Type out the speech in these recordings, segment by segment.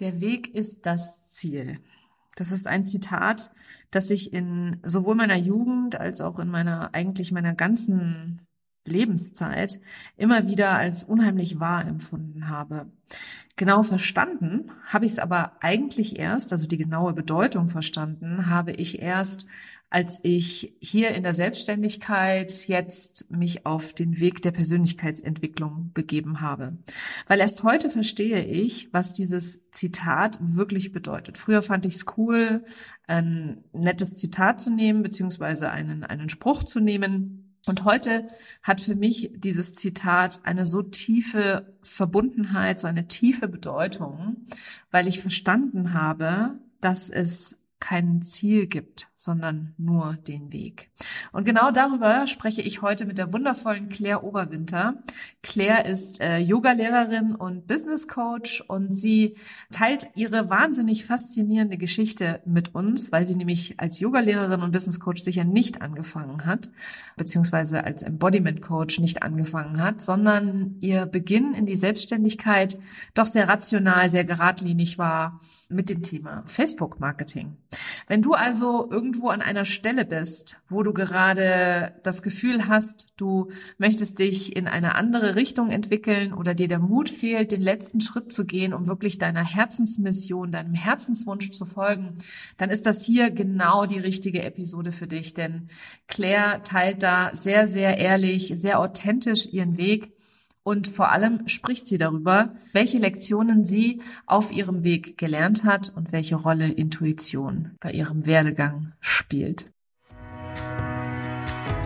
Der Weg ist das Ziel. Das ist ein Zitat, das ich in sowohl meiner Jugend als auch in meiner, eigentlich meiner ganzen Lebenszeit immer wieder als unheimlich wahr empfunden habe. Genau verstanden habe ich es aber eigentlich erst, also die genaue Bedeutung verstanden, habe ich erst, als ich hier in der Selbstständigkeit jetzt mich auf den Weg der Persönlichkeitsentwicklung begeben habe. Weil erst heute verstehe ich, was dieses Zitat wirklich bedeutet. Früher fand ich es cool, ein nettes Zitat zu nehmen, beziehungsweise einen, einen Spruch zu nehmen. Und heute hat für mich dieses Zitat eine so tiefe Verbundenheit, so eine tiefe Bedeutung, weil ich verstanden habe, dass es kein Ziel gibt, sondern nur den Weg. Und genau darüber spreche ich heute mit der wundervollen Claire Oberwinter. Claire ist äh, Yogalehrerin und Business Coach und sie teilt ihre wahnsinnig faszinierende Geschichte mit uns, weil sie nämlich als Yogalehrerin und Business Coach sicher nicht angefangen hat, beziehungsweise als Embodiment Coach nicht angefangen hat, sondern ihr Beginn in die Selbstständigkeit doch sehr rational, sehr geradlinig war mit dem Thema Facebook Marketing. Wenn du also irgendwo an einer Stelle bist, wo du gerade das Gefühl hast, du möchtest dich in eine andere Richtung entwickeln oder dir der Mut fehlt, den letzten Schritt zu gehen, um wirklich deiner Herzensmission, deinem Herzenswunsch zu folgen, dann ist das hier genau die richtige Episode für dich, denn Claire teilt da sehr, sehr ehrlich, sehr authentisch ihren Weg und vor allem spricht sie darüber, welche Lektionen sie auf ihrem Weg gelernt hat und welche Rolle Intuition bei ihrem Werdegang spielt.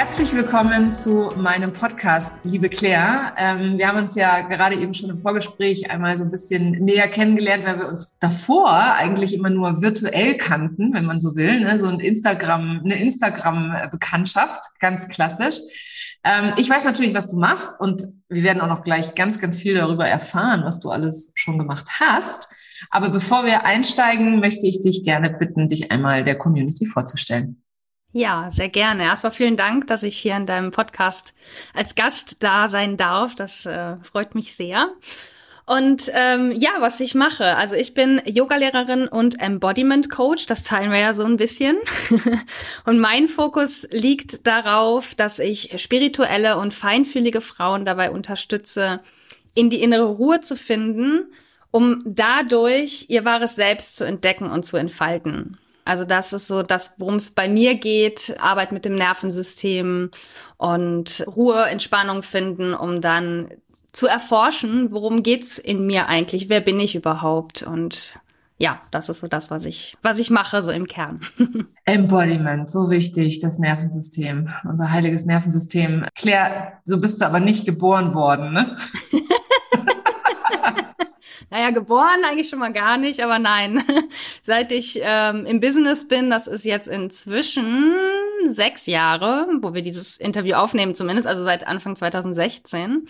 Herzlich willkommen zu meinem Podcast, liebe Claire. Ähm, wir haben uns ja gerade eben schon im Vorgespräch einmal so ein bisschen näher kennengelernt, weil wir uns davor eigentlich immer nur virtuell kannten, wenn man so will. Ne? So ein Instagram, eine Instagram-Bekanntschaft, ganz klassisch. Ähm, ich weiß natürlich, was du machst und wir werden auch noch gleich ganz, ganz viel darüber erfahren, was du alles schon gemacht hast. Aber bevor wir einsteigen, möchte ich dich gerne bitten, dich einmal der Community vorzustellen. Ja, sehr gerne. Erstmal vielen Dank, dass ich hier in deinem Podcast als Gast da sein darf. Das äh, freut mich sehr. Und ähm, ja, was ich mache. Also ich bin Yogalehrerin und Embodiment Coach. Das teilen wir ja so ein bisschen. und mein Fokus liegt darauf, dass ich spirituelle und feinfühlige Frauen dabei unterstütze, in die innere Ruhe zu finden, um dadurch ihr wahres Selbst zu entdecken und zu entfalten. Also das ist so das, worum es bei mir geht, Arbeit mit dem Nervensystem und Ruhe, Entspannung finden, um dann zu erforschen, worum geht's in mir eigentlich, wer bin ich überhaupt und ja, das ist so das, was ich, was ich mache, so im Kern. Embodiment, so wichtig, das Nervensystem, unser heiliges Nervensystem. Claire, so bist du aber nicht geboren worden, ne? Naja, geboren eigentlich schon mal gar nicht, aber nein. Seit ich ähm, im Business bin, das ist jetzt inzwischen sechs Jahre, wo wir dieses Interview aufnehmen zumindest, also seit Anfang 2016.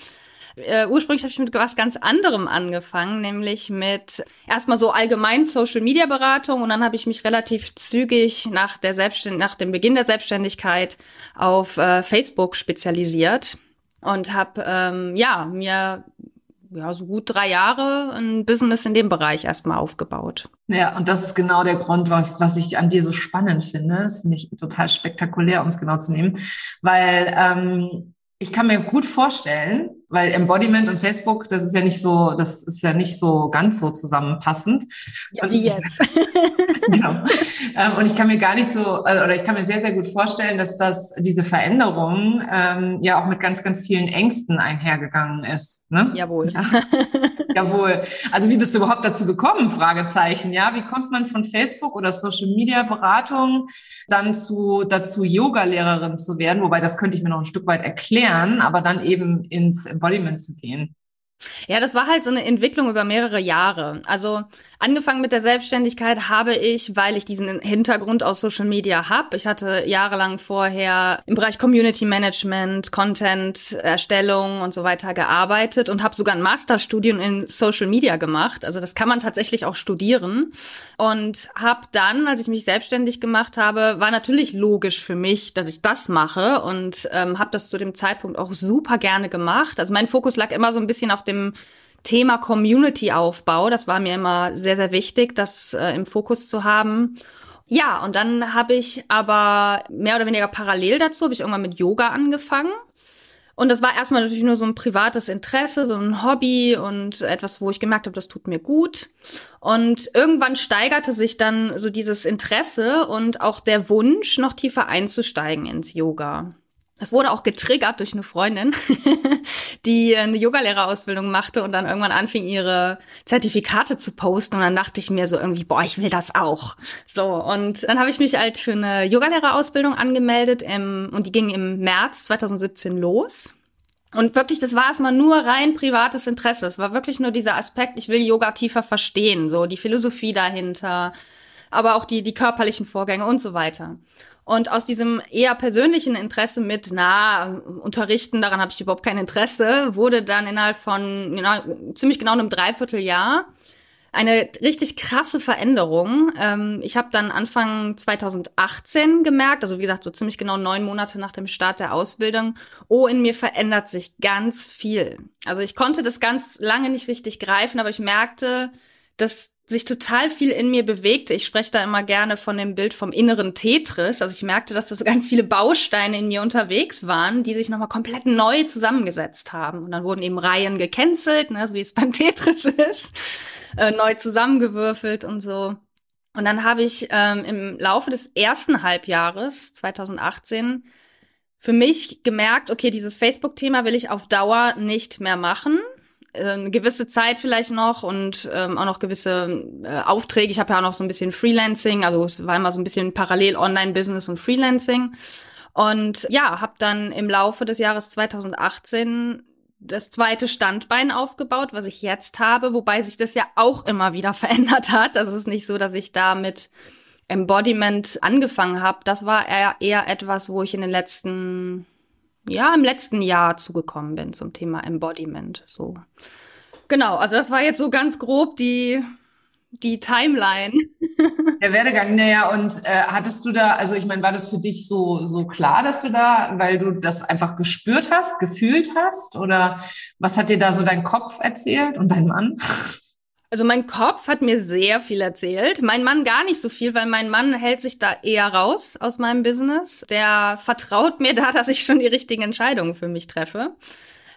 Äh, ursprünglich habe ich mit was ganz anderem angefangen, nämlich mit erstmal so allgemein Social Media Beratung und dann habe ich mich relativ zügig nach der Selbstständ nach dem Beginn der Selbstständigkeit auf äh, Facebook spezialisiert und habe ähm, ja mir ja, so gut drei Jahre ein Business in dem Bereich erstmal aufgebaut. Ja, und das ist genau der Grund, was, was ich an dir so spannend finde. Das finde ich total spektakulär, um es genau zu nehmen, weil ähm, ich kann mir gut vorstellen, weil Embodiment und Facebook, das ist ja nicht so, das ist ja nicht so ganz so zusammenpassend. Ja, wie jetzt. genau. Ähm, und ich kann mir gar nicht so, äh, oder ich kann mir sehr, sehr gut vorstellen, dass das, diese Veränderung ähm, ja auch mit ganz, ganz vielen Ängsten einhergegangen ist. Ne? Jawohl. Ja. Jawohl. Also wie bist du überhaupt dazu gekommen? Fragezeichen. Ja, wie kommt man von Facebook oder Social Media Beratung dann zu, dazu Yoga-Lehrerin zu werden? Wobei das könnte ich mir noch ein Stück weit erklären, aber dann eben ins Embodiment zu gehen. Ja, das war halt so eine Entwicklung über mehrere Jahre. Also angefangen mit der Selbstständigkeit habe ich, weil ich diesen Hintergrund aus Social Media habe. Ich hatte jahrelang vorher im Bereich Community Management, Content Erstellung und so weiter gearbeitet und habe sogar ein Masterstudium in Social Media gemacht. Also das kann man tatsächlich auch studieren. Und habe dann, als ich mich selbstständig gemacht habe, war natürlich logisch für mich, dass ich das mache und ähm, habe das zu dem Zeitpunkt auch super gerne gemacht. Also mein Fokus lag immer so ein bisschen auf dem Thema Community-Aufbau. Das war mir immer sehr, sehr wichtig, das äh, im Fokus zu haben. Ja, und dann habe ich aber mehr oder weniger parallel dazu, habe ich irgendwann mit Yoga angefangen. Und das war erstmal natürlich nur so ein privates Interesse, so ein Hobby und etwas, wo ich gemerkt habe, das tut mir gut. Und irgendwann steigerte sich dann so dieses Interesse und auch der Wunsch, noch tiefer einzusteigen ins Yoga. Das wurde auch getriggert durch eine Freundin, die eine Yogalehrerausbildung machte und dann irgendwann anfing, ihre Zertifikate zu posten. Und dann dachte ich mir so irgendwie, boah, ich will das auch. So, und dann habe ich mich halt für eine Yogalehrerausbildung angemeldet im, und die ging im März 2017 los. Und wirklich, das war erstmal nur rein privates Interesse. Es war wirklich nur dieser Aspekt, ich will Yoga tiefer verstehen, so die Philosophie dahinter, aber auch die, die körperlichen Vorgänge und so weiter. Und aus diesem eher persönlichen Interesse mit, na, unterrichten, daran habe ich überhaupt kein Interesse, wurde dann innerhalb von na, ziemlich genau einem Dreivierteljahr eine richtig krasse Veränderung. Ähm, ich habe dann Anfang 2018 gemerkt, also wie gesagt, so ziemlich genau neun Monate nach dem Start der Ausbildung, oh, in mir verändert sich ganz viel. Also ich konnte das ganz lange nicht richtig greifen, aber ich merkte, dass sich total viel in mir bewegte. Ich spreche da immer gerne von dem Bild vom inneren Tetris. Also ich merkte, dass da so ganz viele Bausteine in mir unterwegs waren, die sich nochmal komplett neu zusammengesetzt haben. Und dann wurden eben Reihen gecancelt, ne, so wie es beim Tetris ist, äh, neu zusammengewürfelt und so. Und dann habe ich ähm, im Laufe des ersten Halbjahres 2018 für mich gemerkt, okay, dieses Facebook-Thema will ich auf Dauer nicht mehr machen eine gewisse Zeit vielleicht noch und ähm, auch noch gewisse äh, Aufträge. Ich habe ja auch noch so ein bisschen Freelancing, also es war immer so ein bisschen parallel Online-Business und Freelancing. Und ja, habe dann im Laufe des Jahres 2018 das zweite Standbein aufgebaut, was ich jetzt habe, wobei sich das ja auch immer wieder verändert hat. Also es ist nicht so, dass ich da mit Embodiment angefangen habe. Das war eher, eher etwas, wo ich in den letzten ja, im letzten Jahr zugekommen bin zum Thema Embodiment. So. Genau, also das war jetzt so ganz grob die, die Timeline. Der Werdegang, naja, und äh, hattest du da, also ich meine, war das für dich so, so klar, dass du da, weil du das einfach gespürt hast, gefühlt hast? Oder was hat dir da so dein Kopf erzählt und dein Mann? Also mein Kopf hat mir sehr viel erzählt, mein Mann gar nicht so viel, weil mein Mann hält sich da eher raus aus meinem Business. Der vertraut mir da, dass ich schon die richtigen Entscheidungen für mich treffe.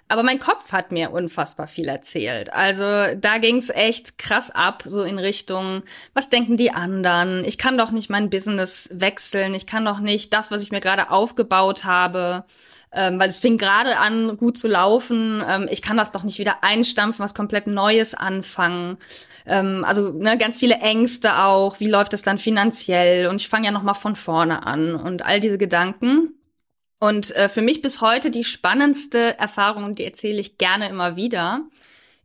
Aber mein Kopf hat mir unfassbar viel erzählt. Also da ging's echt krass ab, so in Richtung, was denken die anderen? Ich kann doch nicht mein Business wechseln. Ich kann doch nicht das, was ich mir gerade aufgebaut habe, ähm, weil es fing gerade an, gut zu laufen. Ähm, ich kann das doch nicht wieder einstampfen, was komplett Neues anfangen. Ähm, also ne, ganz viele Ängste auch. Wie läuft es dann finanziell? Und ich fange ja noch mal von vorne an und all diese Gedanken. Und äh, für mich bis heute die spannendste Erfahrung, und die erzähle ich gerne immer wieder,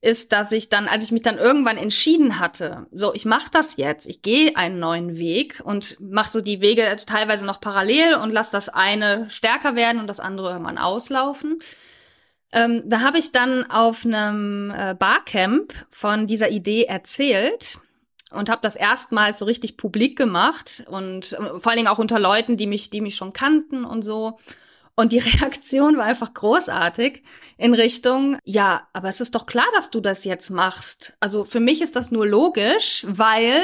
ist, dass ich dann, als ich mich dann irgendwann entschieden hatte, so ich mache das jetzt, ich gehe einen neuen Weg und mache so die Wege teilweise noch parallel und lass das eine stärker werden und das andere irgendwann auslaufen. Ähm, da habe ich dann auf einem äh, Barcamp von dieser Idee erzählt und habe das erstmals so richtig publik gemacht und äh, vor allen Dingen auch unter Leuten, die mich, die mich schon kannten und so. Und die Reaktion war einfach großartig in Richtung, ja, aber es ist doch klar, dass du das jetzt machst. Also für mich ist das nur logisch, weil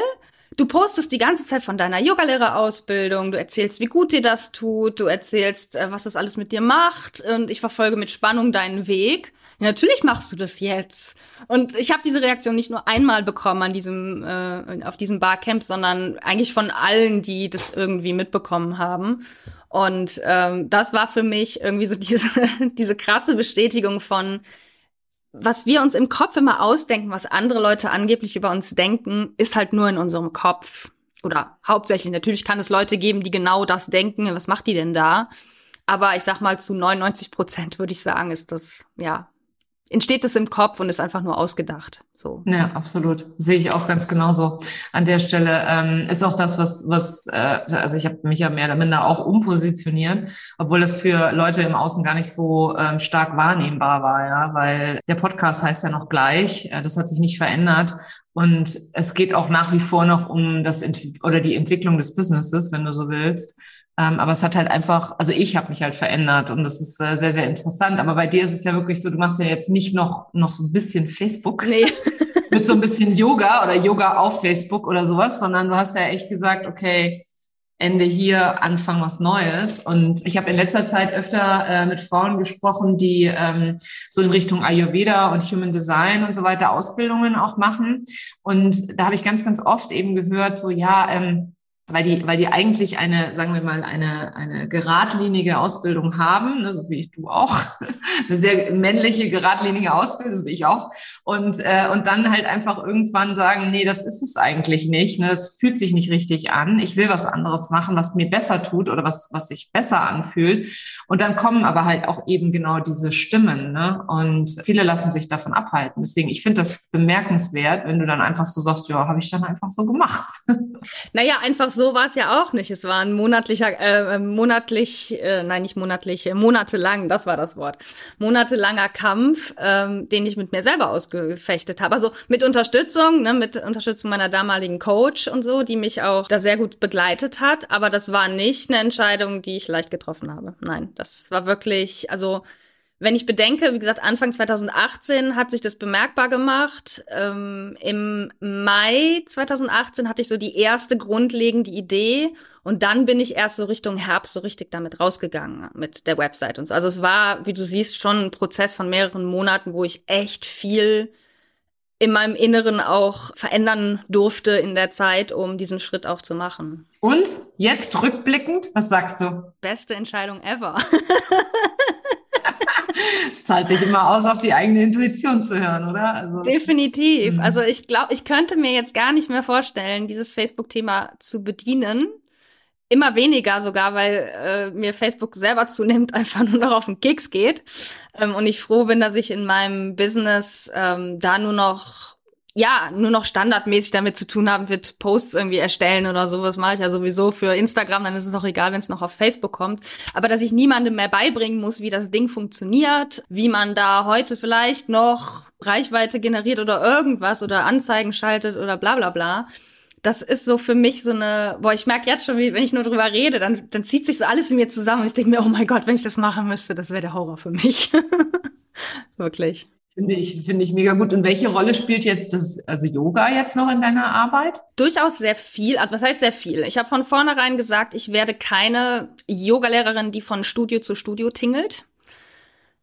du postest die ganze Zeit von deiner Yogalehrerausbildung, du erzählst, wie gut dir das tut, du erzählst, äh, was das alles mit dir macht und ich verfolge mit Spannung deinen Weg. Ja, natürlich machst du das jetzt. Und ich habe diese Reaktion nicht nur einmal bekommen an diesem äh, auf diesem Barcamp, sondern eigentlich von allen, die das irgendwie mitbekommen haben. Und ähm, das war für mich irgendwie so diese, diese krasse Bestätigung von, was wir uns im Kopf immer ausdenken, was andere Leute angeblich über uns denken, ist halt nur in unserem Kopf. Oder hauptsächlich, natürlich kann es Leute geben, die genau das denken. Was macht die denn da? Aber ich sag mal, zu 99 Prozent würde ich sagen, ist das, ja, entsteht das im Kopf und ist einfach nur ausgedacht. So. Ja, absolut. Sehe ich auch ganz genauso. An der Stelle ähm, ist auch das, was, was, äh, also ich habe mich ja mehr oder minder auch umpositioniert, obwohl das für Leute im Außen gar nicht so ähm, stark wahrnehmbar war, ja, weil der Podcast heißt ja noch gleich, äh, das hat sich nicht verändert. Und es geht auch nach wie vor noch um das Ent oder die Entwicklung des Businesses, wenn du so willst. Ähm, aber es hat halt einfach, also ich habe mich halt verändert und das ist äh, sehr, sehr interessant. Aber bei dir ist es ja wirklich so, du machst ja jetzt nicht noch, noch so ein bisschen Facebook. Nee. mit so ein bisschen Yoga oder Yoga auf Facebook oder sowas, sondern du hast ja echt gesagt, okay, Ende hier, Anfang was Neues. Und ich habe in letzter Zeit öfter äh, mit Frauen gesprochen, die ähm, so in Richtung Ayurveda und Human Design und so weiter Ausbildungen auch machen. Und da habe ich ganz, ganz oft eben gehört, so ja, ähm, weil die, weil die eigentlich eine, sagen wir mal, eine, eine geradlinige Ausbildung haben, ne, so wie du auch, eine sehr männliche, geradlinige Ausbildung, so wie ich auch, und, äh, und dann halt einfach irgendwann sagen, nee, das ist es eigentlich nicht, ne, das fühlt sich nicht richtig an, ich will was anderes machen, was mir besser tut oder was, was sich besser anfühlt. Und dann kommen aber halt auch eben genau diese Stimmen, ne, und viele lassen sich davon abhalten. Deswegen, ich finde das bemerkenswert, wenn du dann einfach so sagst, ja, habe ich dann einfach so gemacht. Naja, einfach so war es ja auch nicht. Es war ein monatlicher, äh, monatlich, äh, nein, nicht monatlich, äh, monatelang, das war das Wort. Monatelanger Kampf, ähm, den ich mit mir selber ausgefechtet habe. Also mit Unterstützung, ne, mit Unterstützung meiner damaligen Coach und so, die mich auch da sehr gut begleitet hat. Aber das war nicht eine Entscheidung, die ich leicht getroffen habe. Nein, das war wirklich, also wenn ich bedenke, wie gesagt, Anfang 2018 hat sich das bemerkbar gemacht. Ähm, Im Mai 2018 hatte ich so die erste grundlegende Idee und dann bin ich erst so Richtung Herbst so richtig damit rausgegangen mit der Website und so. Also es war, wie du siehst, schon ein Prozess von mehreren Monaten, wo ich echt viel in meinem Inneren auch verändern durfte in der Zeit, um diesen Schritt auch zu machen. Und jetzt rückblickend, was sagst du? Beste Entscheidung ever. es zahlt sich immer aus, auf die eigene Intuition zu hören, oder? Also, Definitiv. Mhm. Also ich glaube, ich könnte mir jetzt gar nicht mehr vorstellen, dieses Facebook-Thema zu bedienen. Immer weniger sogar, weil äh, mir Facebook selber zunehmend einfach nur noch auf den Keks geht. Ähm, und ich froh bin, dass ich in meinem Business ähm, da nur noch ja, nur noch standardmäßig damit zu tun haben wird, Posts irgendwie erstellen oder sowas mache ich ja sowieso für Instagram, dann ist es auch egal, wenn es noch auf Facebook kommt. Aber dass ich niemandem mehr beibringen muss, wie das Ding funktioniert, wie man da heute vielleicht noch Reichweite generiert oder irgendwas oder Anzeigen schaltet oder bla bla bla. Das ist so für mich so eine, boah, ich merke jetzt schon, wie, wenn ich nur drüber rede, dann, dann zieht sich so alles in mir zusammen und ich denke mir, oh mein Gott, wenn ich das machen müsste, das wäre der Horror für mich. Wirklich. Finde ich, finde ich mega gut. Und welche Rolle spielt jetzt das, also Yoga jetzt noch in deiner Arbeit? Durchaus sehr viel. Also was heißt sehr viel? Ich habe von vornherein gesagt, ich werde keine Yogalehrerin, die von Studio zu Studio tingelt.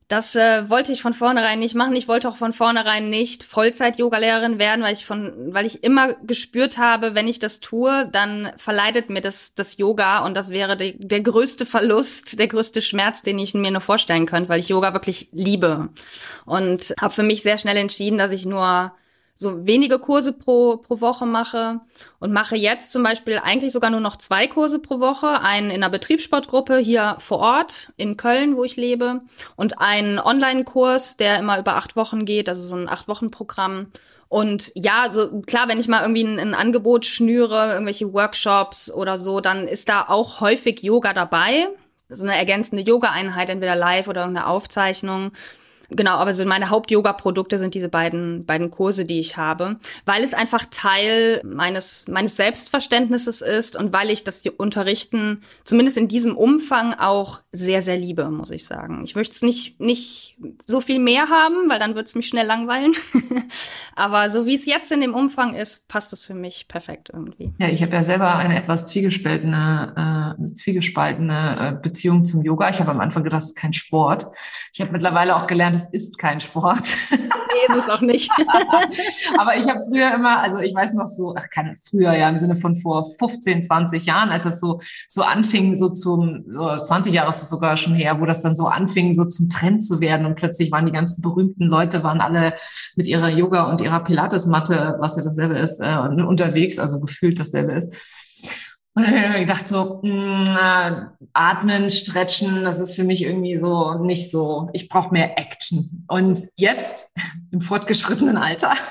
Das äh, wollte ich von vornherein nicht machen. Ich wollte auch von vornherein nicht Vollzeit-Yoga-Lehrerin werden, weil ich von, weil ich immer gespürt habe, wenn ich das tue, dann verleidet mir das, das Yoga und das wäre de, der größte Verlust, der größte Schmerz, den ich mir nur vorstellen könnte, weil ich Yoga wirklich liebe. Und habe für mich sehr schnell entschieden, dass ich nur so wenige Kurse pro, pro Woche mache und mache jetzt zum Beispiel eigentlich sogar nur noch zwei Kurse pro Woche. Einen in einer Betriebssportgruppe hier vor Ort in Köln, wo ich lebe und einen Online-Kurs, der immer über acht Wochen geht, also so ein Acht-Wochen-Programm. Und ja, so klar, wenn ich mal irgendwie ein, ein, Angebot schnüre, irgendwelche Workshops oder so, dann ist da auch häufig Yoga dabei. So eine ergänzende Yoga-Einheit, entweder live oder irgendeine Aufzeichnung. Genau, aber so meine Haupt-Yoga-Produkte sind diese beiden, beiden Kurse, die ich habe, weil es einfach Teil meines, meines Selbstverständnisses ist und weil ich das Unterrichten zumindest in diesem Umfang auch sehr, sehr liebe, muss ich sagen. Ich möchte es nicht, nicht so viel mehr haben, weil dann wird es mich schnell langweilen. aber so wie es jetzt in dem Umfang ist, passt es für mich perfekt irgendwie. Ja, ich habe ja selber eine etwas zwiegespaltene, äh, zwiegespaltene äh, Beziehung zum Yoga. Ich habe am Anfang gedacht, es ist kein Sport. Ich habe mittlerweile auch gelernt, es ist kein Sport. Nee, ist es auch nicht. Aber ich habe früher immer, also ich weiß noch so, ach, keine früher, ja, im Sinne von vor 15, 20 Jahren, als das so, so anfing, so zum, so 20 Jahre ist es sogar schon her, wo das dann so anfing, so zum Trend zu werden und plötzlich waren die ganzen berühmten Leute, waren alle mit ihrer Yoga und ihrer Pilates-Matte, was ja dasselbe ist, äh, unterwegs, also gefühlt dasselbe ist. Und dann habe ich gedacht, so, mh, mm, atmen, stretchen, das ist für mich irgendwie so nicht so, ich brauche mehr Action. Und jetzt, im fortgeschrittenen Alter,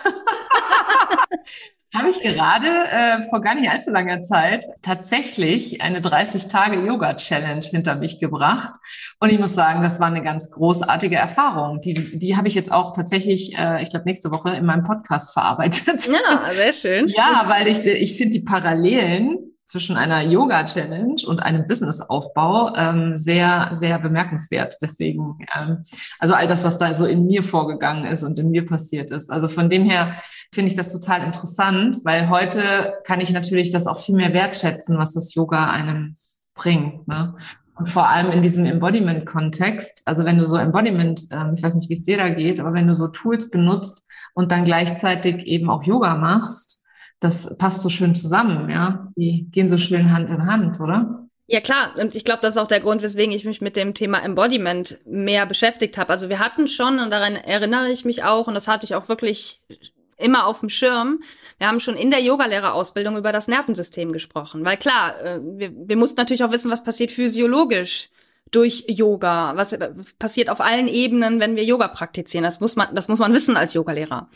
habe ich gerade äh, vor gar nicht allzu langer Zeit tatsächlich eine 30-Tage-Yoga-Challenge hinter mich gebracht. Und ich muss sagen, das war eine ganz großartige Erfahrung. Die, die habe ich jetzt auch tatsächlich, äh, ich glaube, nächste Woche in meinem Podcast verarbeitet. Ja, sehr schön. ja, weil ich, ich finde die Parallelen zwischen einer Yoga-Challenge und einem Businessaufbau ähm, sehr, sehr bemerkenswert. Deswegen, ähm, also all das, was da so in mir vorgegangen ist und in mir passiert ist. Also von dem her finde ich das total interessant, weil heute kann ich natürlich das auch viel mehr wertschätzen, was das Yoga einem bringt. Ne? Und vor allem in diesem Embodiment-Kontext, also wenn du so Embodiment, ähm, ich weiß nicht, wie es dir da geht, aber wenn du so Tools benutzt und dann gleichzeitig eben auch Yoga machst, das passt so schön zusammen, ja. Die gehen so schön Hand in Hand, oder? Ja klar, und ich glaube, das ist auch der Grund, weswegen ich mich mit dem Thema Embodiment mehr beschäftigt habe. Also wir hatten schon, und daran erinnere ich mich auch, und das hatte ich auch wirklich immer auf dem Schirm. Wir haben schon in der Yogalehrerausbildung über das Nervensystem gesprochen, weil klar, äh, wir, wir mussten natürlich auch wissen, was passiert physiologisch durch Yoga, was passiert auf allen Ebenen, wenn wir Yoga praktizieren. Das muss man, das muss man wissen als Yogalehrer.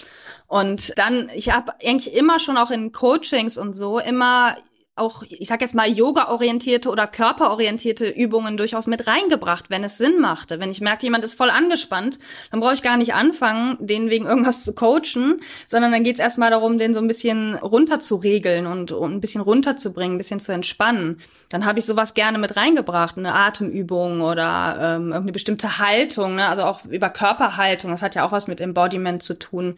Und dann, ich habe eigentlich immer schon auch in Coachings und so immer auch, ich sag jetzt mal, yoga-orientierte oder körperorientierte Übungen durchaus mit reingebracht, wenn es Sinn machte. Wenn ich merkte, jemand ist voll angespannt, dann brauche ich gar nicht anfangen, den wegen irgendwas zu coachen, sondern dann geht es erstmal darum, den so ein bisschen runter zu regeln und, und ein bisschen runterzubringen, ein bisschen zu entspannen. Dann habe ich sowas gerne mit reingebracht, eine Atemübung oder ähm, irgendeine bestimmte Haltung, ne? also auch über Körperhaltung, das hat ja auch was mit Embodiment zu tun,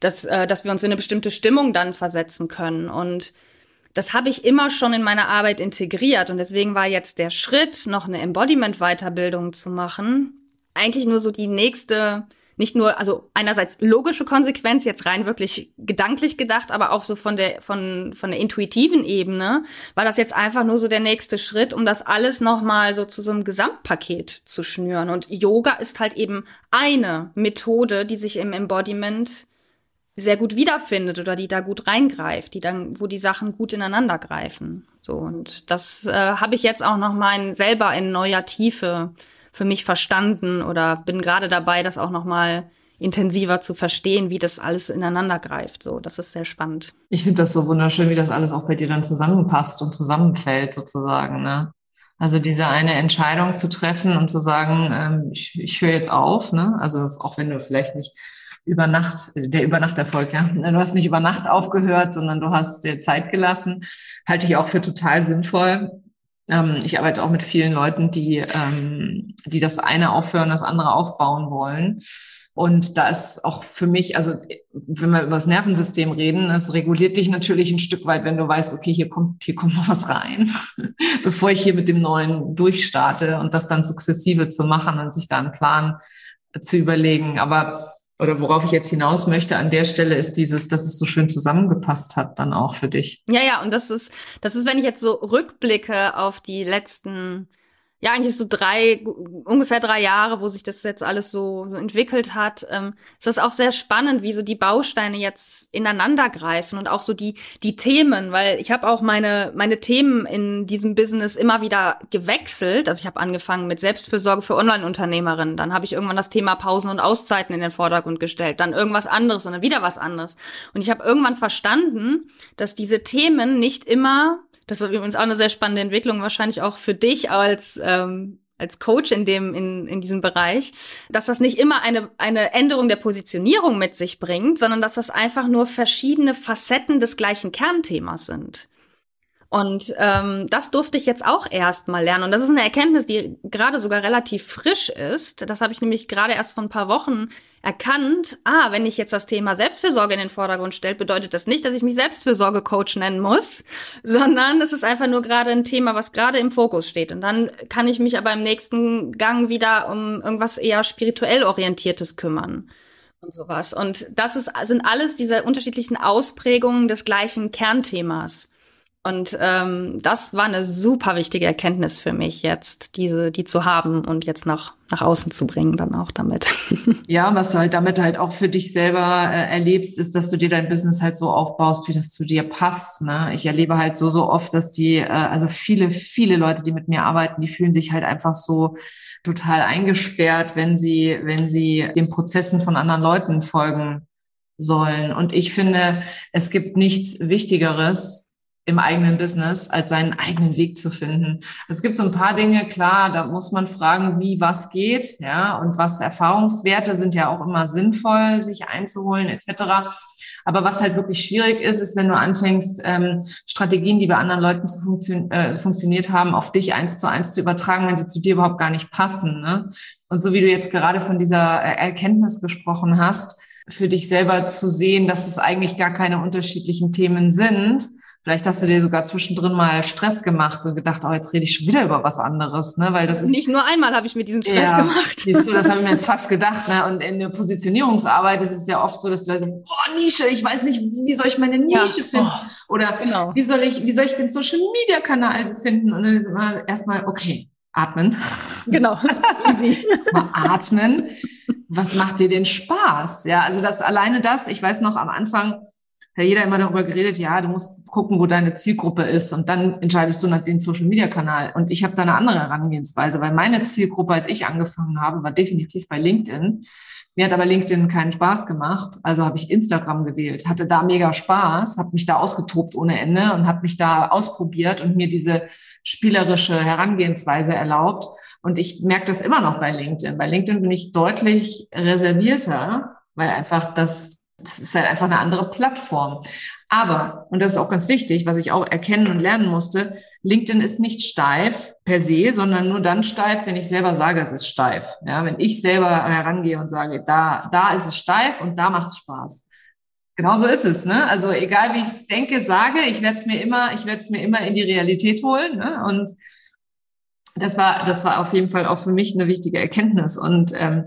dass, äh, dass wir uns in eine bestimmte Stimmung dann versetzen können und das habe ich immer schon in meine Arbeit integriert und deswegen war jetzt der Schritt, noch eine Embodiment-Weiterbildung zu machen, eigentlich nur so die nächste, nicht nur, also einerseits logische Konsequenz, jetzt rein wirklich gedanklich gedacht, aber auch so von der, von, von der intuitiven Ebene, war das jetzt einfach nur so der nächste Schritt, um das alles nochmal so zu so einem Gesamtpaket zu schnüren. Und Yoga ist halt eben eine Methode, die sich im Embodiment sehr gut wiederfindet oder die da gut reingreift, die dann, wo die Sachen gut ineinander greifen. So und das äh, habe ich jetzt auch noch selber in neuer Tiefe für mich verstanden oder bin gerade dabei, das auch noch intensiver zu verstehen, wie das alles ineinander greift. So, das ist sehr spannend. Ich finde das so wunderschön, wie das alles auch bei dir dann zusammenpasst und zusammenfällt sozusagen. Ne? Also diese eine Entscheidung zu treffen und zu sagen, ähm, ich, ich höre jetzt auf. Ne? Also auch wenn du vielleicht nicht über Nacht, der Übernachterfolg, ja. Du hast nicht über Nacht aufgehört, sondern du hast dir Zeit gelassen. Halte ich auch für total sinnvoll. Ähm, ich arbeite auch mit vielen Leuten, die, ähm, die das eine aufhören, das andere aufbauen wollen. Und da ist auch für mich, also wenn wir über das Nervensystem reden, das reguliert dich natürlich ein Stück weit, wenn du weißt, okay, hier kommt, hier kommt noch was rein, bevor ich hier mit dem Neuen durchstarte und das dann sukzessive zu machen und sich da einen Plan zu überlegen. Aber oder worauf ich jetzt hinaus möchte an der Stelle ist dieses, dass es so schön zusammengepasst hat dann auch für dich. Ja, ja, und das ist, das ist, wenn ich jetzt so rückblicke auf die letzten ja eigentlich so drei, ungefähr drei Jahre, wo sich das jetzt alles so, so entwickelt hat, ähm, ist das auch sehr spannend, wie so die Bausteine jetzt ineinander greifen und auch so die, die Themen, weil ich habe auch meine, meine Themen in diesem Business immer wieder gewechselt. Also ich habe angefangen mit Selbstfürsorge für Online-Unternehmerinnen, dann habe ich irgendwann das Thema Pausen und Auszeiten in den Vordergrund gestellt, dann irgendwas anderes und dann wieder was anderes. Und ich habe irgendwann verstanden, dass diese Themen nicht immer das war übrigens auch eine sehr spannende Entwicklung, wahrscheinlich auch für dich als ähm, als Coach in dem in, in diesem Bereich, dass das nicht immer eine eine Änderung der Positionierung mit sich bringt, sondern dass das einfach nur verschiedene Facetten des gleichen Kernthemas sind. Und ähm, das durfte ich jetzt auch erst mal lernen. Und das ist eine Erkenntnis, die gerade sogar relativ frisch ist. Das habe ich nämlich gerade erst vor ein paar Wochen erkannt. Ah, wenn ich jetzt das Thema Selbstfürsorge in den Vordergrund stelle, bedeutet das nicht, dass ich mich Selbstfürsorge-Coach nennen muss, sondern es ist einfach nur gerade ein Thema, was gerade im Fokus steht. Und dann kann ich mich aber im nächsten Gang wieder um irgendwas eher spirituell orientiertes kümmern und sowas. Und das ist, sind alles diese unterschiedlichen Ausprägungen des gleichen Kernthemas. Und ähm, das war eine super wichtige Erkenntnis für mich jetzt, diese, die zu haben und jetzt nach, nach außen zu bringen, dann auch damit. Ja, was du halt damit halt auch für dich selber äh, erlebst, ist, dass du dir dein Business halt so aufbaust, wie das zu dir passt. Ne? Ich erlebe halt so, so oft, dass die, äh, also viele, viele Leute, die mit mir arbeiten, die fühlen sich halt einfach so total eingesperrt, wenn sie, wenn sie den Prozessen von anderen Leuten folgen sollen. Und ich finde, es gibt nichts Wichtigeres, im eigenen Business, als seinen eigenen Weg zu finden. Es gibt so ein paar Dinge, klar, da muss man fragen, wie was geht, ja, und was Erfahrungswerte sind ja auch immer sinnvoll, sich einzuholen, etc. Aber was halt wirklich schwierig ist, ist, wenn du anfängst, ähm, Strategien, die bei anderen Leuten zu funktio äh, funktioniert haben, auf dich eins zu eins zu übertragen, wenn sie zu dir überhaupt gar nicht passen. Ne? Und so wie du jetzt gerade von dieser äh, Erkenntnis gesprochen hast, für dich selber zu sehen, dass es eigentlich gar keine unterschiedlichen Themen sind, Vielleicht hast du dir sogar zwischendrin mal Stress gemacht und gedacht, oh, jetzt rede ich schon wieder über was anderes, ne? Weil das ist nicht nur einmal habe ich mir diesen Stress ja, gemacht. Siehst du, das habe ich mir jetzt fast gedacht, ne? Und in der Positionierungsarbeit ist es ja oft so, dass wir sagen, oh Nische, ich weiß nicht, wie soll ich meine Nische ja. finden? Oh, Oder genau. wie soll ich, wie soll ich den Social Media Kanal finden? Und dann ist immer erstmal, okay, atmen. Genau. Erstmal atmen. Was macht dir denn Spaß? Ja, also das alleine das, ich weiß noch am Anfang hat jeder immer darüber geredet, ja, du musst gucken, wo deine Zielgruppe ist und dann entscheidest du nach dem Social-Media-Kanal. Und ich habe da eine andere Herangehensweise, weil meine Zielgruppe, als ich angefangen habe, war definitiv bei LinkedIn. Mir hat aber LinkedIn keinen Spaß gemacht, also habe ich Instagram gewählt, hatte da mega Spaß, habe mich da ausgetobt ohne Ende und habe mich da ausprobiert und mir diese spielerische Herangehensweise erlaubt. Und ich merke das immer noch bei LinkedIn. Bei LinkedIn bin ich deutlich reservierter, weil einfach das, das ist halt einfach eine andere Plattform. Aber, und das ist auch ganz wichtig, was ich auch erkennen und lernen musste, LinkedIn ist nicht steif per se, sondern nur dann steif, wenn ich selber sage, es ist steif. Ja, wenn ich selber herangehe und sage, da, da ist es steif und da macht es Spaß. Genau so ist es, ne? Also egal wie ich es denke, sage, ich werde es mir immer, ich werde es mir immer in die Realität holen. Ne? Und das war, das war auf jeden Fall auch für mich eine wichtige Erkenntnis. Und ähm,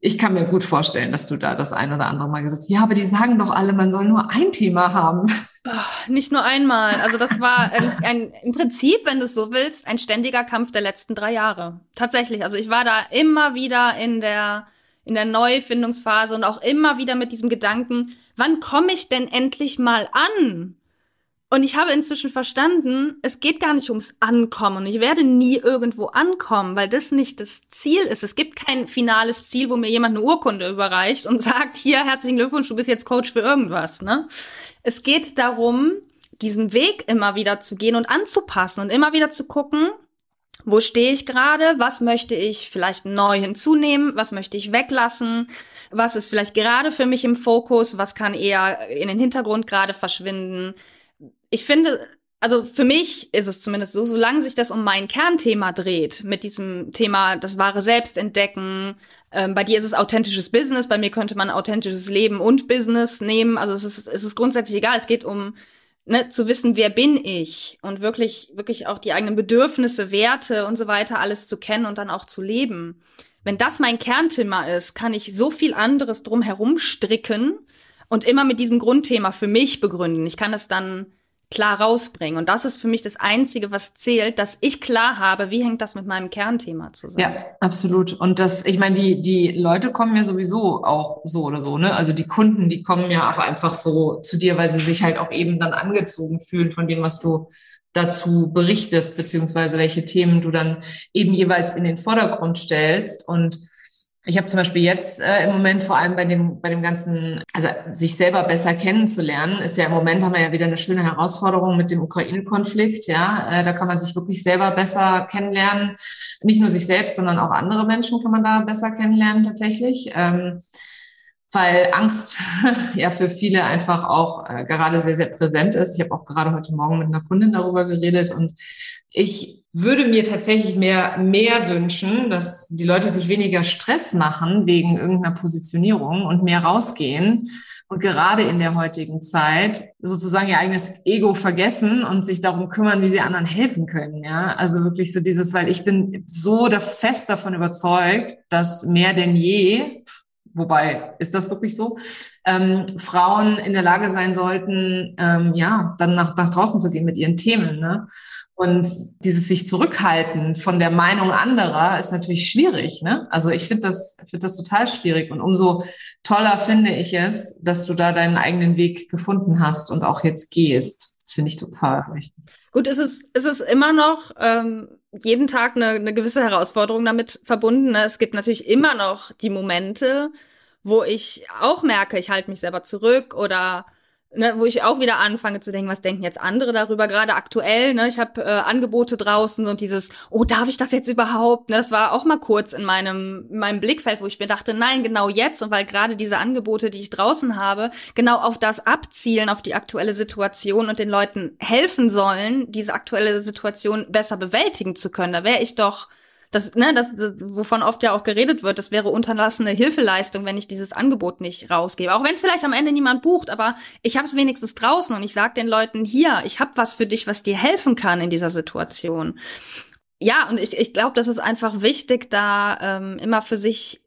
ich kann mir gut vorstellen, dass du da das ein oder andere Mal gesagt hast, ja, aber die sagen doch alle, man soll nur ein Thema haben. Nicht nur einmal. Also das war ein, ein, im Prinzip, wenn du es so willst, ein ständiger Kampf der letzten drei Jahre. Tatsächlich. Also ich war da immer wieder in der in der Neufindungsphase und auch immer wieder mit diesem Gedanken, wann komme ich denn endlich mal an? Und ich habe inzwischen verstanden, es geht gar nicht ums Ankommen. Ich werde nie irgendwo ankommen, weil das nicht das Ziel ist. Es gibt kein finales Ziel, wo mir jemand eine Urkunde überreicht und sagt, hier, herzlichen Glückwunsch, du bist jetzt Coach für irgendwas. Ne? Es geht darum, diesen Weg immer wieder zu gehen und anzupassen und immer wieder zu gucken, wo stehe ich gerade, was möchte ich vielleicht neu hinzunehmen, was möchte ich weglassen, was ist vielleicht gerade für mich im Fokus, was kann eher in den Hintergrund gerade verschwinden ich finde, also für mich ist es zumindest so, solange sich das um mein Kernthema dreht, mit diesem Thema das wahre Selbst entdecken, ähm, bei dir ist es authentisches Business, bei mir könnte man authentisches Leben und Business nehmen. Also es ist, es ist grundsätzlich egal. Es geht um ne, zu wissen, wer bin ich und wirklich, wirklich auch die eigenen Bedürfnisse, Werte und so weiter alles zu kennen und dann auch zu leben. Wenn das mein Kernthema ist, kann ich so viel anderes drum herum stricken und immer mit diesem Grundthema für mich begründen. Ich kann es dann klar rausbringen. Und das ist für mich das Einzige, was zählt, dass ich klar habe, wie hängt das mit meinem Kernthema zusammen. Ja, absolut. Und das, ich meine, die, die Leute kommen ja sowieso auch so oder so, ne? Also die Kunden, die kommen ja auch einfach so zu dir, weil sie sich halt auch eben dann angezogen fühlen von dem, was du dazu berichtest, beziehungsweise welche Themen du dann eben jeweils in den Vordergrund stellst. Und ich habe zum Beispiel jetzt äh, im Moment vor allem bei dem, bei dem ganzen, also sich selber besser kennenzulernen, ist ja im Moment haben wir ja wieder eine schöne Herausforderung mit dem Ukraine-Konflikt. Ja, äh, da kann man sich wirklich selber besser kennenlernen. Nicht nur sich selbst, sondern auch andere Menschen kann man da besser kennenlernen tatsächlich. Ähm, weil Angst ja für viele einfach auch äh, gerade sehr, sehr präsent ist. Ich habe auch gerade heute Morgen mit einer Kundin darüber geredet und ich würde mir tatsächlich mehr, mehr wünschen, dass die Leute sich weniger Stress machen wegen irgendeiner Positionierung und mehr rausgehen und gerade in der heutigen Zeit sozusagen ihr eigenes Ego vergessen und sich darum kümmern, wie sie anderen helfen können. Ja, also wirklich so dieses, weil ich bin so fest davon überzeugt, dass mehr denn je wobei ist das wirklich so, ähm, Frauen in der Lage sein sollten, ähm, ja, dann nach, nach draußen zu gehen mit ihren Themen. Ne? Und dieses sich zurückhalten von der Meinung anderer ist natürlich schwierig. Ne? Also ich finde das, finde das total schwierig. Und umso toller finde ich es, dass du da deinen eigenen Weg gefunden hast und auch jetzt gehst. Finde ich total richtig. Gut, ist es, ist es immer noch ähm, jeden Tag eine, eine gewisse Herausforderung damit verbunden. Ne? Es gibt natürlich immer noch die Momente, wo ich auch merke, ich halte mich selber zurück oder ne, wo ich auch wieder anfange zu denken, was denken jetzt andere darüber, gerade aktuell, ne, ich habe äh, Angebote draußen und dieses, oh, darf ich das jetzt überhaupt? Ne, das war auch mal kurz in meinem, in meinem Blickfeld, wo ich mir dachte, nein, genau jetzt und weil gerade diese Angebote, die ich draußen habe, genau auf das abzielen, auf die aktuelle Situation und den Leuten helfen sollen, diese aktuelle Situation besser bewältigen zu können. Da wäre ich doch das, ne, das, wovon oft ja auch geredet wird, das wäre unterlassene Hilfeleistung, wenn ich dieses Angebot nicht rausgebe. Auch wenn es vielleicht am Ende niemand bucht, aber ich habe es wenigstens draußen und ich sage den Leuten, hier, ich habe was für dich, was dir helfen kann in dieser Situation. Ja, und ich, ich glaube, das ist einfach wichtig, da ähm, immer für sich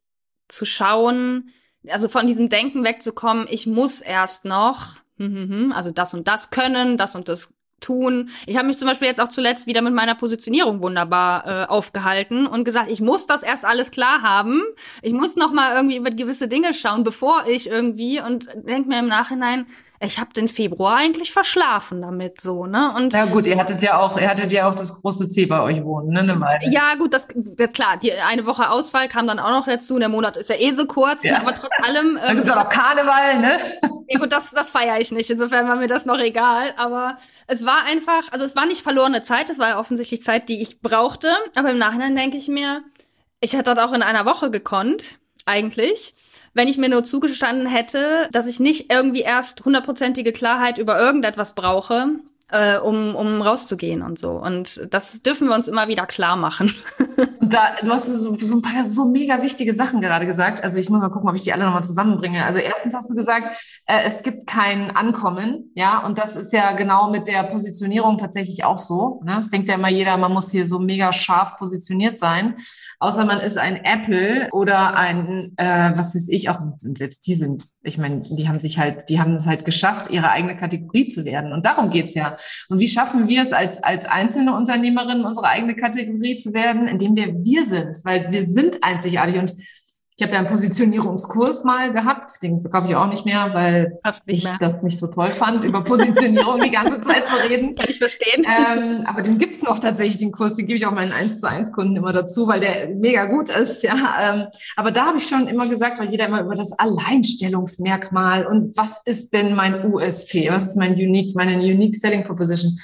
zu schauen, also von diesem Denken wegzukommen, ich muss erst noch, hm, hm, hm, also das und das können, das und das tun. Ich habe mich zum Beispiel jetzt auch zuletzt wieder mit meiner Positionierung wunderbar äh, aufgehalten und gesagt, ich muss das erst alles klar haben. Ich muss noch mal irgendwie über gewisse Dinge schauen, bevor ich irgendwie und denk mir im Nachhinein, ich habe den Februar eigentlich verschlafen damit so, ne? Und ja gut, ihr hattet ja auch, ihr hattet ja auch das große C bei euch wohnen, ne? Weile. Ja gut, das, das klar. Die eine Woche Ausfall kam dann auch noch dazu. Der Monat ist ja eh so kurz, ja. aber trotz allem. Ähm, dann gibt's auch noch Karneval, ne? Ja gut, das, das feiere ich nicht. Insofern war mir das noch egal. Aber es war einfach, also es war nicht verlorene Zeit. Es war ja offensichtlich Zeit, die ich brauchte. Aber im Nachhinein denke ich mir, ich hätte das auch in einer Woche gekonnt, eigentlich wenn ich mir nur zugestanden hätte, dass ich nicht irgendwie erst hundertprozentige Klarheit über irgendetwas brauche, äh, um, um rauszugehen und so. Und das dürfen wir uns immer wieder klar machen. da, du hast so, so ein paar so mega wichtige Sachen gerade gesagt. Also ich muss mal gucken, ob ich die alle nochmal zusammenbringe. Also erstens hast du gesagt, äh, es gibt kein Ankommen, ja, und das ist ja genau mit der Positionierung tatsächlich auch so. Ne? Es denkt ja immer jeder, man muss hier so mega scharf positioniert sein. Außer man ist ein Apple oder ein, äh, was weiß ich, auch selbst die sind, ich meine, die haben sich halt, die haben es halt geschafft, ihre eigene Kategorie zu werden. Und darum geht's ja. Und wie schaffen wir es als, als einzelne Unternehmerinnen, unsere eigene Kategorie zu werden, indem wir wir sind, weil wir sind einzigartig. Und ich habe ja einen Positionierungskurs mal gehabt, den verkaufe ich auch nicht mehr, weil nicht ich mehr. das nicht so toll fand, über Positionierung die ganze Zeit zu reden. Kann ich verstehen. Ähm, aber den gibt's noch tatsächlich, den Kurs, den gebe ich auch meinen 1 zu 1 Kunden immer dazu, weil der mega gut ist. Ja, ähm, Aber da habe ich schon immer gesagt, weil jeder immer über das Alleinstellungsmerkmal und was ist denn mein USP, was ist mein Unique, meine Unique Selling Proposition.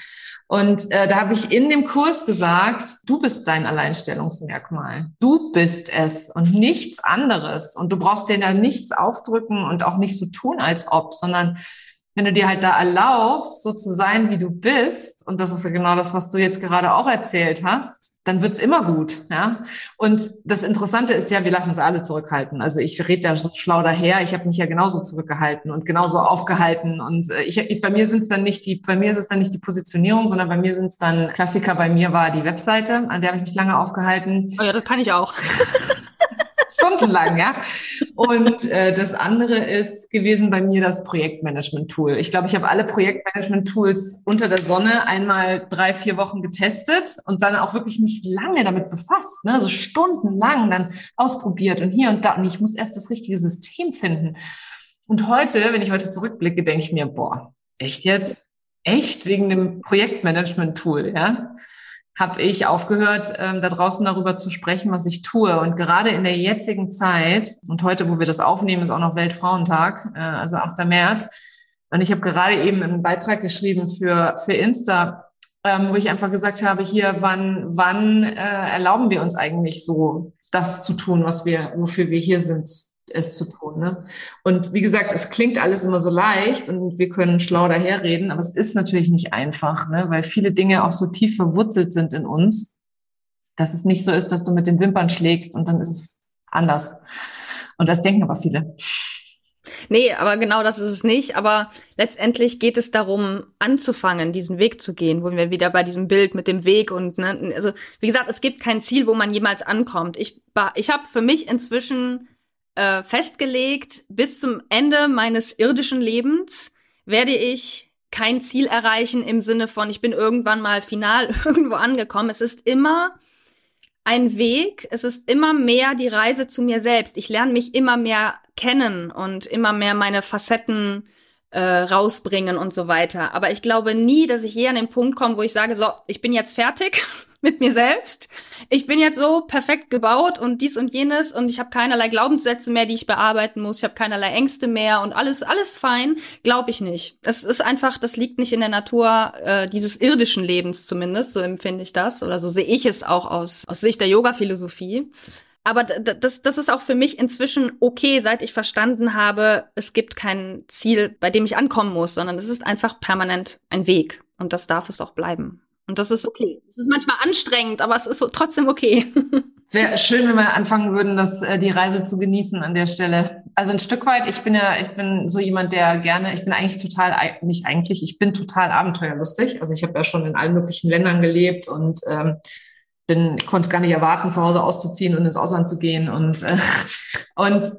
Und äh, da habe ich in dem Kurs gesagt, du bist dein Alleinstellungsmerkmal. Du bist es und nichts anderes. Und du brauchst dir da nichts aufdrücken und auch nicht so tun, als ob, sondern wenn du dir halt da erlaubst, so zu sein, wie du bist, und das ist ja genau das, was du jetzt gerade auch erzählt hast, dann wird's immer gut. Ja? Und das Interessante ist ja, wir lassen uns alle zurückhalten. Also ich rede da so schlau daher, ich habe mich ja genauso zurückgehalten und genauso aufgehalten. Und äh, ich, ich bei mir sind es dann nicht die, bei mir ist es dann nicht die Positionierung, sondern bei mir sind es dann Klassiker, bei mir war die Webseite, an der habe ich mich lange aufgehalten. Oh ja, das kann ich auch. stundenlang, ja. Und äh, das andere ist gewesen bei mir das Projektmanagement-Tool. Ich glaube, ich habe alle Projektmanagement-Tools unter der Sonne einmal drei, vier Wochen getestet und dann auch wirklich mich lange damit befasst, ne? also stundenlang dann ausprobiert und hier und da. Und ich muss erst das richtige System finden. Und heute, wenn ich heute zurückblicke, denke ich mir, boah, echt jetzt? Echt wegen dem Projektmanagement-Tool, ja? Habe ich aufgehört, ähm, da draußen darüber zu sprechen, was ich tue. Und gerade in der jetzigen Zeit, und heute, wo wir das aufnehmen, ist auch noch Weltfrauentag, äh, also 8. März. Und ich habe gerade eben einen Beitrag geschrieben für, für Insta, ähm, wo ich einfach gesagt habe, hier, wann, wann äh, erlauben wir uns eigentlich so, das zu tun, was wir, wofür wir hier sind es zu tun. Ne? Und wie gesagt, es klingt alles immer so leicht und wir können schlau daherreden, aber es ist natürlich nicht einfach, ne? weil viele Dinge auch so tief verwurzelt sind in uns, dass es nicht so ist, dass du mit den Wimpern schlägst und dann ist es anders. Und das denken aber viele. Nee, aber genau das ist es nicht. Aber letztendlich geht es darum, anzufangen, diesen Weg zu gehen, wo wir wieder bei diesem Bild mit dem Weg und, ne, also wie gesagt, es gibt kein Ziel, wo man jemals ankommt. Ich, ich habe für mich inzwischen äh, festgelegt, bis zum Ende meines irdischen Lebens werde ich kein Ziel erreichen im Sinne von, ich bin irgendwann mal final irgendwo angekommen. Es ist immer ein Weg, es ist immer mehr die Reise zu mir selbst. Ich lerne mich immer mehr kennen und immer mehr meine Facetten äh, rausbringen und so weiter. Aber ich glaube nie, dass ich je an den Punkt komme, wo ich sage, so, ich bin jetzt fertig mit mir selbst. Ich bin jetzt so perfekt gebaut und dies und jenes und ich habe keinerlei Glaubenssätze mehr, die ich bearbeiten muss. Ich habe keinerlei Ängste mehr und alles, alles fein. Glaube ich nicht. Das ist einfach, das liegt nicht in der Natur äh, dieses irdischen Lebens zumindest. So empfinde ich das oder so sehe ich es auch aus, aus Sicht der Yoga-Philosophie. Aber das, das ist auch für mich inzwischen okay, seit ich verstanden habe, es gibt kein Ziel, bei dem ich ankommen muss, sondern es ist einfach permanent ein Weg. Und das darf es auch bleiben. Und das ist okay. Es ist manchmal anstrengend, aber es ist trotzdem okay. Es wäre schön, wenn wir anfangen würden, das, äh, die Reise zu genießen an der Stelle. Also ein Stück weit, ich bin ja, ich bin so jemand, der gerne, ich bin eigentlich total, nicht eigentlich, ich bin total abenteuerlustig. Also ich habe ja schon in allen möglichen Ländern gelebt und ähm, bin, konnte gar nicht erwarten, zu Hause auszuziehen und ins Ausland zu gehen. Und, äh, und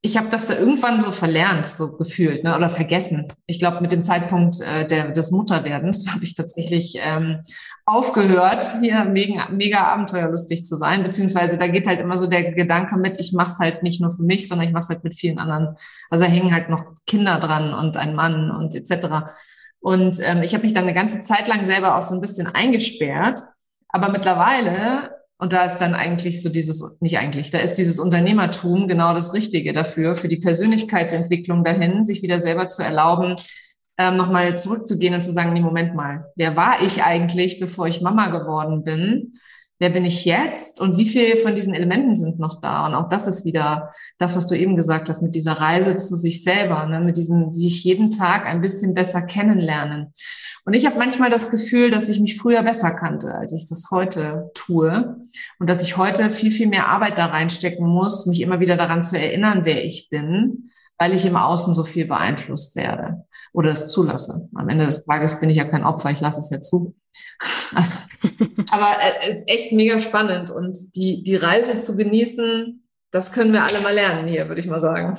ich habe das da irgendwann so verlernt, so gefühlt, ne, oder vergessen. Ich glaube, mit dem Zeitpunkt äh, der, des Mutterwerdens habe ich tatsächlich ähm, aufgehört, hier mega, mega abenteuerlustig zu sein. Beziehungsweise da geht halt immer so der Gedanke mit, ich mache es halt nicht nur für mich, sondern ich mache es halt mit vielen anderen. Also da hängen halt noch Kinder dran und ein Mann und etc. Und ähm, ich habe mich dann eine ganze Zeit lang selber auch so ein bisschen eingesperrt. Aber mittlerweile und da ist dann eigentlich so dieses, nicht eigentlich, da ist dieses Unternehmertum genau das Richtige dafür, für die Persönlichkeitsentwicklung dahin, sich wieder selber zu erlauben, ähm, nochmal zurückzugehen und zu sagen, nee, Moment mal, wer war ich eigentlich, bevor ich Mama geworden bin? Wer bin ich jetzt und wie viel von diesen Elementen sind noch da? Und auch das ist wieder das, was du eben gesagt hast, mit dieser Reise zu sich selber, ne? mit diesem sich jeden Tag ein bisschen besser kennenlernen. Und ich habe manchmal das Gefühl, dass ich mich früher besser kannte, als ich das heute tue. Und dass ich heute viel, viel mehr Arbeit da reinstecken muss, mich immer wieder daran zu erinnern, wer ich bin, weil ich im Außen so viel beeinflusst werde oder es zulasse. Am Ende des Tages bin ich ja kein Opfer, ich lasse es ja zu. Also, aber es ist echt mega spannend und die, die Reise zu genießen, das können wir alle mal lernen hier, würde ich mal sagen.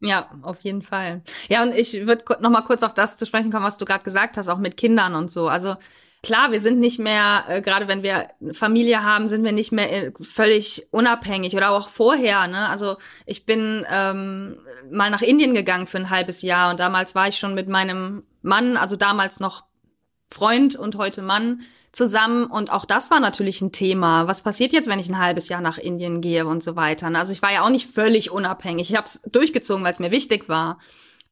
Ja, auf jeden Fall. Ja, und ich würde noch mal kurz auf das zu sprechen kommen, was du gerade gesagt hast, auch mit Kindern und so. Also klar, wir sind nicht mehr, äh, gerade wenn wir Familie haben, sind wir nicht mehr äh, völlig unabhängig oder auch vorher. Ne? Also ich bin ähm, mal nach Indien gegangen für ein halbes Jahr und damals war ich schon mit meinem Mann, also damals noch Freund und heute Mann, zusammen und auch das war natürlich ein Thema. Was passiert jetzt, wenn ich ein halbes Jahr nach Indien gehe und so weiter? Also ich war ja auch nicht völlig unabhängig. Ich habe es durchgezogen, weil es mir wichtig war.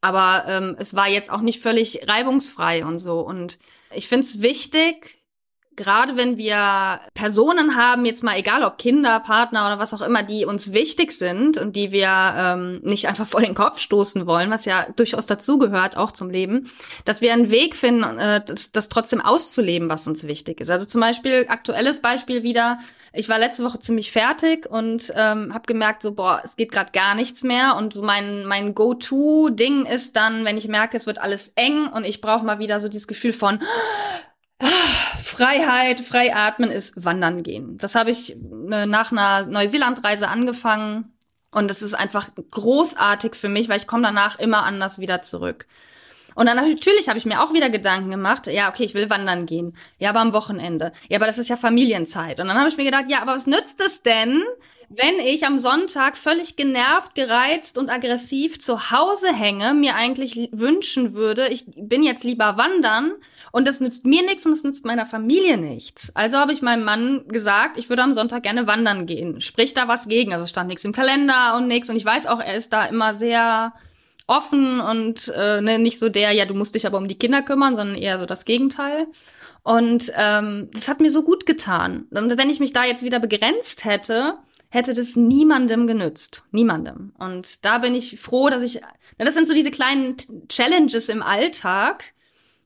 Aber ähm, es war jetzt auch nicht völlig reibungsfrei und so. Und ich finde es wichtig, gerade wenn wir Personen haben, jetzt mal egal ob Kinder, Partner oder was auch immer, die uns wichtig sind und die wir ähm, nicht einfach vor den Kopf stoßen wollen, was ja durchaus dazugehört, auch zum Leben, dass wir einen Weg finden, äh, das, das trotzdem auszuleben, was uns wichtig ist. Also zum Beispiel, aktuelles Beispiel wieder, ich war letzte Woche ziemlich fertig und ähm, habe gemerkt, so, boah, es geht gerade gar nichts mehr. Und so mein, mein Go-To-Ding ist dann, wenn ich merke, es wird alles eng und ich brauche mal wieder so dieses Gefühl von Freiheit, frei atmen ist wandern gehen. Das habe ich äh, nach einer Neuseeland-Reise angefangen und es ist einfach großartig für mich, weil ich komme danach immer anders wieder zurück. Und dann natürlich habe ich mir auch wieder Gedanken gemacht, ja, okay, ich will wandern gehen. Ja, aber am Wochenende. Ja, aber das ist ja Familienzeit. Und dann habe ich mir gedacht, ja, aber was nützt es denn, wenn ich am Sonntag völlig genervt, gereizt und aggressiv zu Hause hänge, mir eigentlich wünschen würde, ich bin jetzt lieber wandern und das nützt mir nichts und es nützt meiner Familie nichts. Also habe ich meinem Mann gesagt, ich würde am Sonntag gerne wandern gehen. Sprich da was gegen. Also stand nichts im Kalender und nichts. Und ich weiß auch, er ist da immer sehr offen und äh, ne, nicht so der, ja, du musst dich aber um die Kinder kümmern, sondern eher so das Gegenteil. Und ähm, das hat mir so gut getan. Und wenn ich mich da jetzt wieder begrenzt hätte, hätte das niemandem genützt. Niemandem. Und da bin ich froh, dass ich, na, das sind so diese kleinen Challenges im Alltag,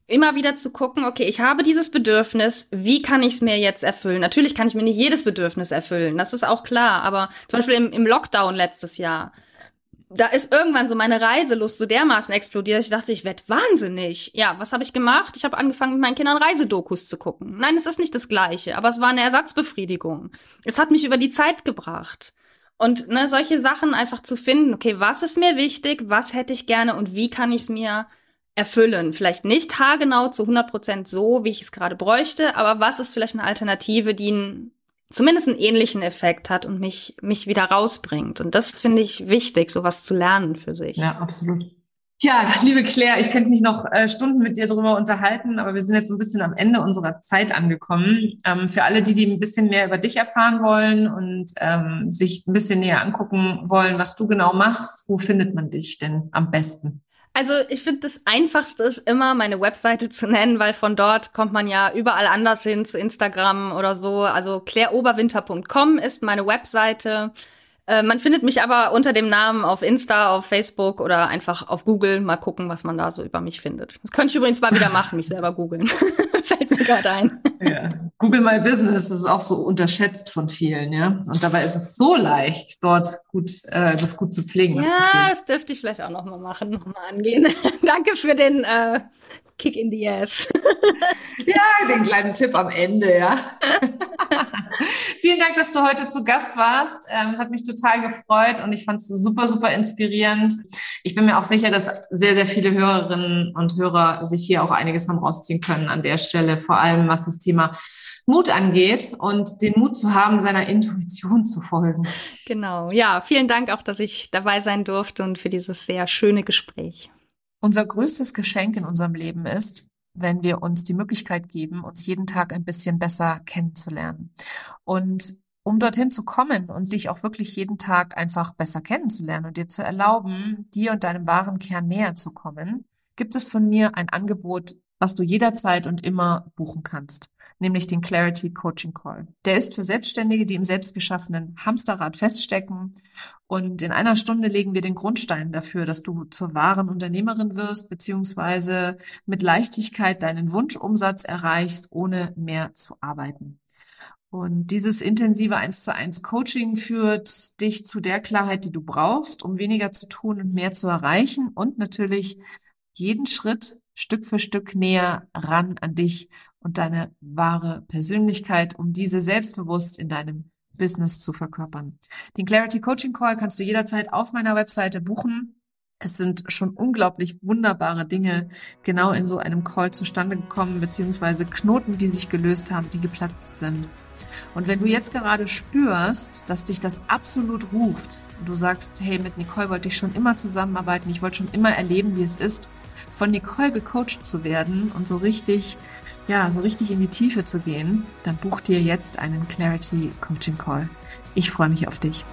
immer wieder zu gucken, okay, ich habe dieses Bedürfnis, wie kann ich es mir jetzt erfüllen? Natürlich kann ich mir nicht jedes Bedürfnis erfüllen, das ist auch klar, aber zum Beispiel im, im Lockdown letztes Jahr, da ist irgendwann so meine Reiselust so dermaßen explodiert, dass ich dachte, ich werde wahnsinnig. Ja, was habe ich gemacht? Ich habe angefangen, mit meinen Kindern Reisedokus zu gucken. Nein, es ist nicht das Gleiche, aber es war eine Ersatzbefriedigung. Es hat mich über die Zeit gebracht. Und ne, solche Sachen einfach zu finden, okay, was ist mir wichtig, was hätte ich gerne und wie kann ich es mir erfüllen? Vielleicht nicht haargenau zu 100 Prozent so, wie ich es gerade bräuchte, aber was ist vielleicht eine Alternative, die ein zumindest einen ähnlichen Effekt hat und mich, mich wieder rausbringt. Und das finde ich wichtig, sowas zu lernen für sich. Ja, absolut. Ja, liebe Claire, ich könnte mich noch äh, Stunden mit dir darüber unterhalten, aber wir sind jetzt ein bisschen am Ende unserer Zeit angekommen. Ähm, für alle, die, die ein bisschen mehr über dich erfahren wollen und ähm, sich ein bisschen näher angucken wollen, was du genau machst, wo findet man dich denn am besten? Also ich finde, das Einfachste ist immer, meine Webseite zu nennen, weil von dort kommt man ja überall anders hin, zu Instagram oder so. Also claireoberwinter.com ist meine Webseite. Äh, man findet mich aber unter dem Namen auf Insta, auf Facebook oder einfach auf Google. Mal gucken, was man da so über mich findet. Das könnte ich übrigens mal wieder machen, mich selber googeln. Fällt mir gerade ein. Ja. Google My Business ist auch so unterschätzt von vielen, ja. Und dabei ist es so leicht, dort gut, äh, das gut zu pflegen. Das ja, das dürfte ich vielleicht auch nochmal machen, nochmal angehen. Danke für den äh, Kick in the ass. ja, den kleinen Tipp am Ende, ja. Vielen Dank, dass du heute zu Gast warst. Ähm, es hat mich total gefreut und ich fand es super, super inspirierend. Ich bin mir auch sicher, dass sehr, sehr viele Hörerinnen und Hörer sich hier auch einiges haben rausziehen können an der Stelle, vor allem was das Thema Mut angeht und den Mut zu haben, seiner Intuition zu folgen. Genau. Ja, vielen Dank auch, dass ich dabei sein durfte und für dieses sehr schöne Gespräch. Unser größtes Geschenk in unserem Leben ist, wenn wir uns die Möglichkeit geben, uns jeden Tag ein bisschen besser kennenzulernen. Und um dorthin zu kommen und dich auch wirklich jeden Tag einfach besser kennenzulernen und dir zu erlauben, dir und deinem wahren Kern näher zu kommen, gibt es von mir ein Angebot, was du jederzeit und immer buchen kannst nämlich den Clarity Coaching Call. Der ist für Selbstständige, die im selbstgeschaffenen Hamsterrad feststecken. Und in einer Stunde legen wir den Grundstein dafür, dass du zur wahren Unternehmerin wirst, beziehungsweise mit Leichtigkeit deinen Wunschumsatz erreichst, ohne mehr zu arbeiten. Und dieses intensive 1 zu 1 Coaching führt dich zu der Klarheit, die du brauchst, um weniger zu tun und mehr zu erreichen und natürlich jeden Schritt Stück für Stück näher ran an dich und deine wahre Persönlichkeit, um diese selbstbewusst in deinem Business zu verkörpern. Den Clarity Coaching Call kannst du jederzeit auf meiner Webseite buchen. Es sind schon unglaublich wunderbare Dinge genau in so einem Call zustande gekommen, beziehungsweise Knoten, die sich gelöst haben, die geplatzt sind. Und wenn du jetzt gerade spürst, dass dich das absolut ruft und du sagst, hey, mit Nicole wollte ich schon immer zusammenarbeiten, ich wollte schon immer erleben, wie es ist, von Nicole gecoacht zu werden und so richtig, ja, so richtig in die Tiefe zu gehen, dann buch dir jetzt einen Clarity Coaching Call. Ich freue mich auf dich.